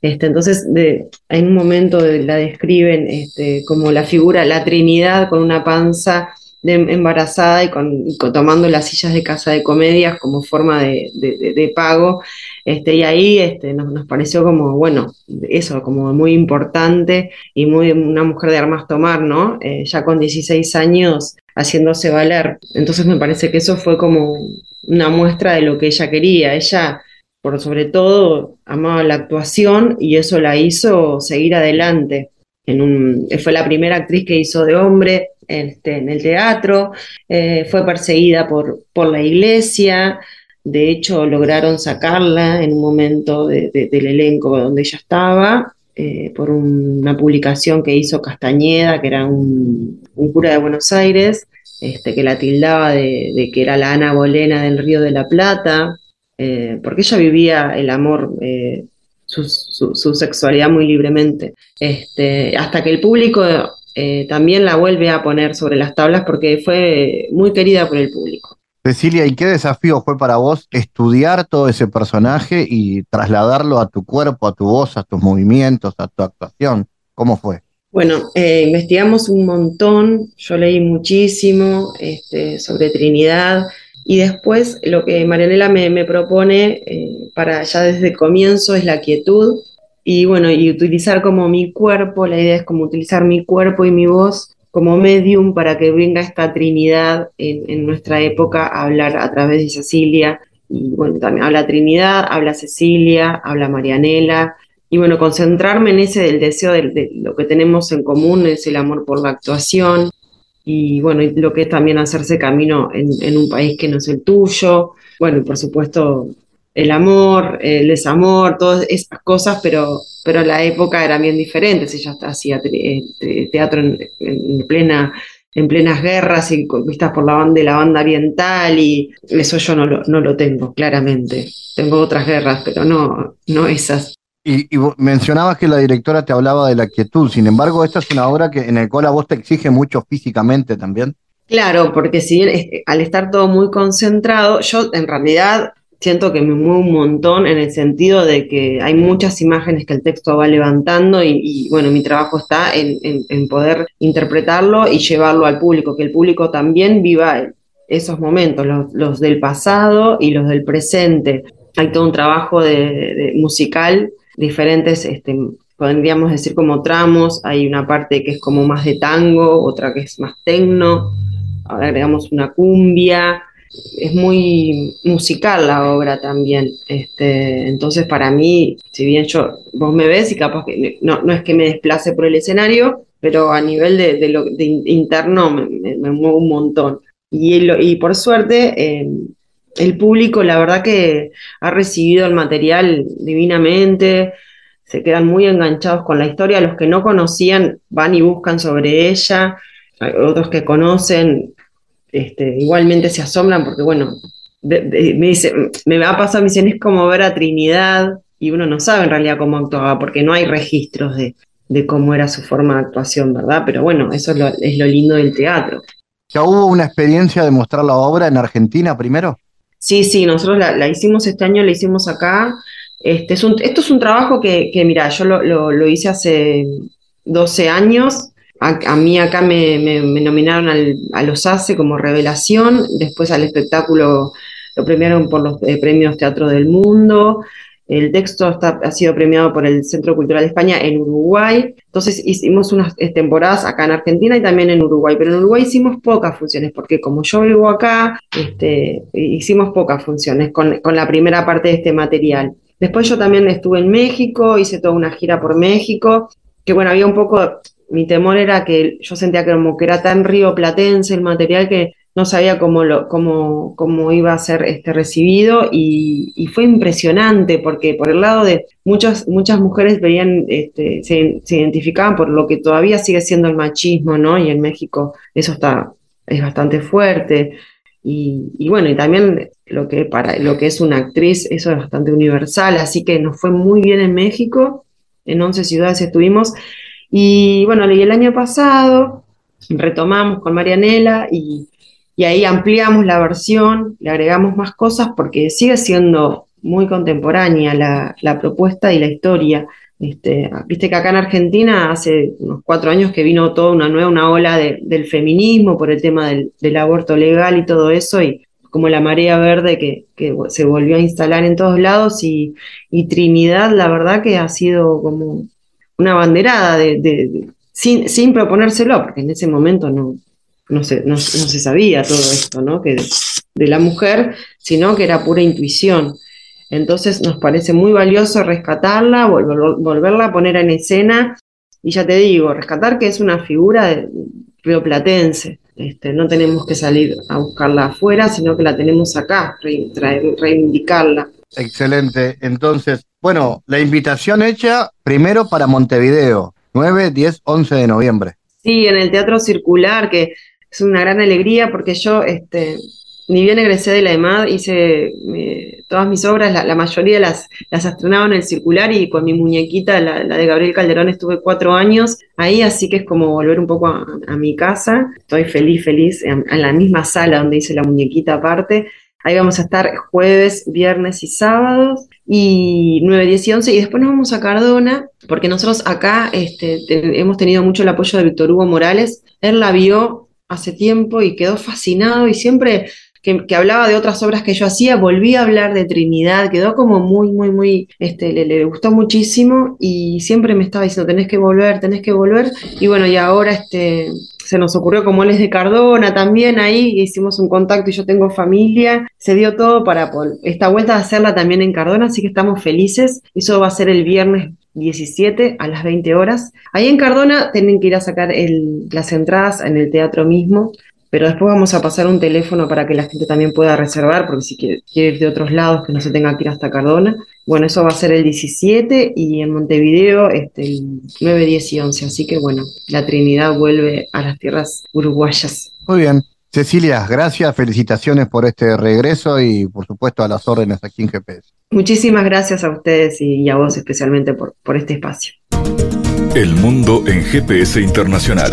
Este, entonces, de, en un momento la describen este, como la figura, la Trinidad con una panza embarazada y, con, tomando las sillas de casa de comedias como forma de, pago. Este, y ahí este, nos, pareció como, bueno, eso, como muy importante y muy una mujer de armas tomar, ¿no? Eh, ya con 16 años haciéndose valer. Entonces me parece que eso fue como una muestra de lo que ella quería. Ella, por sobre todo, amaba la actuación y eso la hizo seguir adelante. En un, fue la primera actriz que hizo de hombre, este, en el teatro, eh, fue perseguida por, por la iglesia, de hecho lograron sacarla en un momento del elenco donde ella estaba, eh, por una publicación que hizo Castañeda, que era un, cura de Buenos Aires, este, que la tildaba de, que era la Ana Bolena del Río de la Plata, eh, porque ella vivía el amor su, sexualidad muy libremente. Este, hasta que el público eh, también la vuelve a poner sobre las tablas porque fue muy querida por el público. Cecilia, ¿y qué desafío fue para vos estudiar todo ese personaje y trasladarlo a tu cuerpo, a tu voz, a tus movimientos, a tu actuación? ¿Cómo fue? Bueno, eh, investigamos un montón, yo leí muchísimo este, sobre Trinidad Y después lo que Marianela me, propone eh, para ya desde el comienzo es la quietud y bueno, y utilizar como mi cuerpo, la idea es como utilizar mi cuerpo y mi voz como medium para que venga esta Trinidad en, en nuestra época a hablar a través de Cecilia. Y bueno, también habla Trinidad, habla Cecilia, habla Marianela, y bueno, concentrarme en ese del deseo de, lo que tenemos en común, es el amor por la actuación, y bueno, lo que es también hacerse camino en, un país que no es el tuyo, bueno, y por supuesto el amor, el desamor, todas esas cosas, pero, pero la época era bien diferente, ella hacía eh, teatro en, plena en plenas guerras y vistas por la banda la banda oriental y eso yo no lo, no lo tengo, claramente. Tengo otras guerras, pero no, no esas. Y, mencionabas que la directora te hablaba de la quietud, sin embargo, esta es una obra que, en la cual a vos te exige mucho físicamente también. Claro, porque si bien al estar todo muy concentrado, yo en realidad siento que me muevo un montón en el sentido de que hay muchas imágenes que el texto va levantando y, bueno, mi trabajo está en, poder interpretarlo y llevarlo al público, que el público también viva esos momentos, los, del pasado y los del presente. Hay todo un trabajo de musical diferentes, este, podríamos decir como tramos, hay una parte que es como más de tango, otra que es más tecno, ahora agregamos una cumbia, es muy musical la obra también. Este, entonces, para mí, si bien yo, vos me ves y capaz que no, no es que me desplace por el escenario, pero a nivel de, lo de interno me, muevo un montón. Y, y por suerte, eh, el público, la verdad que ha recibido el material divinamente, se quedan muy enganchados con la historia, los que no conocían van y buscan sobre ella, otros que conocen este, igualmente se asombran porque, bueno, me dice, me va a pasar, me dicen, es como ver a Trinidad y uno no sabe en realidad cómo actuaba porque no hay registros de, cómo era su forma de actuación, ¿verdad? Pero bueno, eso es lo, es lo lindo del teatro. ¿Ya hubo una experiencia de mostrar la obra en Argentina primero? Sí, sí, nosotros la, hicimos este año, la hicimos acá. Este es un, esto es un trabajo que, que mira, yo lo, hice hace 12 años. A, mí acá me, nominaron a los ACE como revelación, después al espectáculo lo premiaron por los eh, premios Teatro del Mundo, el texto ha sido premiado por el Centro Cultural de España en Uruguay. Entonces hicimos unas eh, temporadas acá en Argentina y también en Uruguay, pero en Uruguay hicimos pocas funciones, porque como yo vivo acá, este, hicimos pocas funciones con, con la primera parte de este material. Después yo también estuve en México, hice toda una gira por México, que bueno, había un poco, mi temor era que yo sentía que como que era tan río platense el material que no sabía cómo, cómo, cómo iba a ser este, recibido y, fue impresionante porque por el lado de muchas, muchas mujeres veían, este, se, identificaban por lo que todavía sigue siendo el machismo, ¿no? Y en México eso está, es bastante fuerte. Y, bueno, y también lo que, para, lo que es una actriz, eso es bastante universal, así que nos fue muy bien en México, en 11 ciudades estuvimos. Y bueno, y el año pasado retomamos con Marianela y, y ahí ampliamos la versión, le agregamos más cosas porque sigue siendo muy contemporánea la, propuesta y la historia. Este, Viste que acá en Argentina hace unos cuatro años que vino toda una nueva una ola del feminismo por el tema del, aborto legal y todo eso, y como la marea verde que, se volvió a instalar en todos lados, y, Trinidad, la verdad que ha sido como una banderada de, sin, sin proponérselo, porque en ese momento no, no se, no, se sabía todo esto, ¿no? Que de, la mujer, sino que era pura intuición. Entonces nos parece muy valioso rescatarla, volverla a poner en escena y ya te digo, rescatar que es una figura de rioplatense. Este, no tenemos que salir a buscarla afuera, sino que la tenemos acá, reivindicarla. Excelente. Entonces, bueno, la invitación hecha primero para Montevideo, 9, 10, 11 de noviembre. Sí, en el Teatro Circular, que es una gran alegría porque yo, este, ni bien egresé de la EMAD, hice todas mis obras, la, mayoría las, las estrenaba en el circular y con mi muñequita, la, de Gabriel Calderón, estuve cuatro años ahí, así que es como volver un poco a, mi casa. Estoy feliz, feliz, en, la misma sala donde hice la muñequita aparte. Ahí vamos a estar jueves, viernes y sábados, y 9, 10 y 11, y después nos vamos a Cardona, porque nosotros acá este, hemos tenido mucho el apoyo de Víctor Hugo Morales. Él la vio hace tiempo y quedó fascinado y siempre que, hablaba de otras obras que yo hacía, volví a hablar de Trinidad, quedó como muy, muy, muy, este, le, le, gustó muchísimo y siempre me estaba diciendo, tenés que volver, tenés que volver. Y bueno, y ahora este, se nos ocurrió como él es de Cardona también, ahí hicimos un contacto y yo tengo familia, se dio todo para esta vuelta de hacerla también en Cardona, así que estamos felices. Eso va a ser el viernes 17 a las 20 horas. Ahí en Cardona tienen que ir a sacar las entradas en el teatro mismo pero después vamos a pasar un teléfono para que la gente también pueda reservar, porque si quiere, ir de otros lados, que no se tenga que ir hasta Cardona. Bueno, eso va a ser el 17 y en Montevideo este, el 9, 10 y 11. Así que bueno, la Trinidad vuelve a las tierras uruguayas. Muy bien. Cecilia, gracias, felicitaciones por este regreso y por supuesto a las órdenes aquí en GPS. Muchísimas gracias a ustedes y a vos especialmente por, por este espacio. El mundo en GPS Internacional.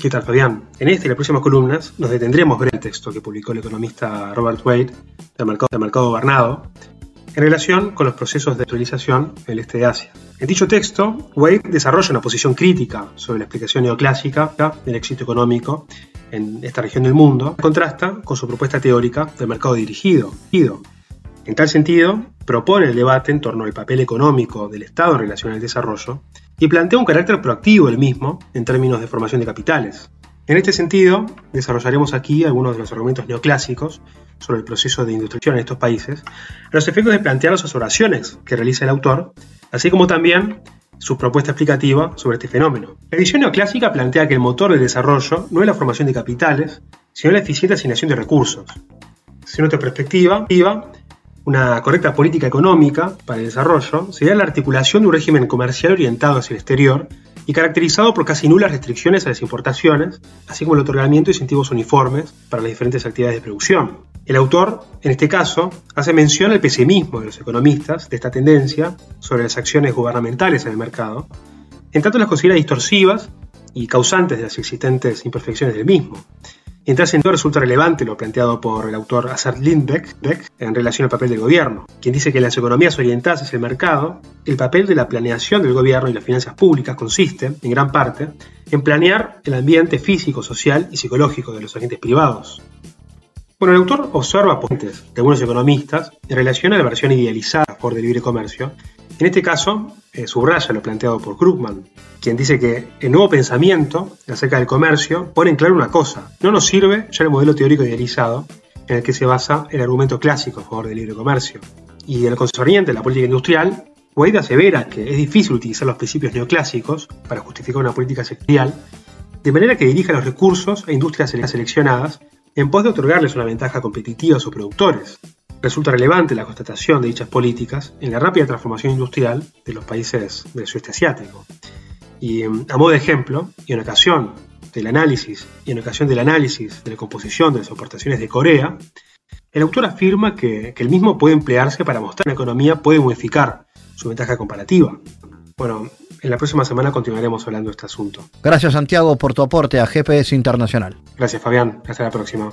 ¿Qué tal, Fabián? En esta y las próximas columnas nos detendremos ver el texto que publicó el economista Robert Wade del mercado, del mercado en relación con los procesos de actualización en el este de Asia. En dicho texto, Wade desarrolla una posición crítica sobre la explicación neoclásica del éxito económico en esta región del mundo, contrasta con su propuesta teórica del mercado dirigido. En tal sentido, propone el debate en torno al papel económico del Estado en relación al desarrollo y plantea un carácter proactivo del mismo en términos de formación de capitales. En este sentido, desarrollaremos aquí algunos de los argumentos neoclásicos sobre el proceso de industrialización en estos países, los efectos de plantear las oraciones que realiza el autor, así como también su propuesta explicativa sobre este fenómeno. La edición neoclásica plantea que el motor del desarrollo no es la formación de capitales, sino la eficiente asignación de recursos. Según nuestra perspectiva, una correcta política económica para el desarrollo sería la articulación de un régimen comercial orientado hacia el exterior y caracterizado por casi nulas restricciones a las importaciones, así como el otorgamiento de incentivos uniformes para las diferentes actividades de producción. El autor, en este caso, hace mención al pesimismo de los economistas de esta tendencia sobre las acciones gubernamentales en el mercado, en tanto las considera distorsivas y causantes de las existentes imperfecciones del mismo. En tal sentido resulta relevante lo planteado por el autor Assad Lindbeck en relación al papel del gobierno, quien dice que en las economías orientadas hacia el mercado, el papel de la planeación del gobierno y las finanzas públicas consiste, en gran parte, en planear el ambiente físico, social y psicológico de los agentes privados. Bueno, el autor observa puntos de algunos economistas en relación a la versión idealizada por el libre comercio en este caso, eh, subraya lo planteado por Krugman, quien dice que el nuevo pensamiento acerca del comercio pone en claro una cosa, no nos sirve ya el modelo teórico idealizado en el que se basa el argumento clásico a favor del libre comercio. Y en el concerniente de la política industrial, Wade asevera que es difícil utilizar los principios neoclásicos para justificar una política sectorial, de manera que dirija los recursos a industrias seleccionadas en pos de otorgarles una ventaja competitiva a sus productores, Resulta relevante la constatación de dichas políticas en la rápida transformación industrial de los países del sudeste asiático. Y mm, a modo de ejemplo, y en ocasión del análisis, y en ocasión del análisis de la composición de las exportaciones de Corea, el autor afirma que, que el mismo puede emplearse para mostrar que la economía puede modificar su ventaja comparativa. Bueno, en la próxima semana continuaremos hablando de este asunto. Gracias Santiago por tu aporte a GPS Internacional. Gracias Fabián, hasta la próxima.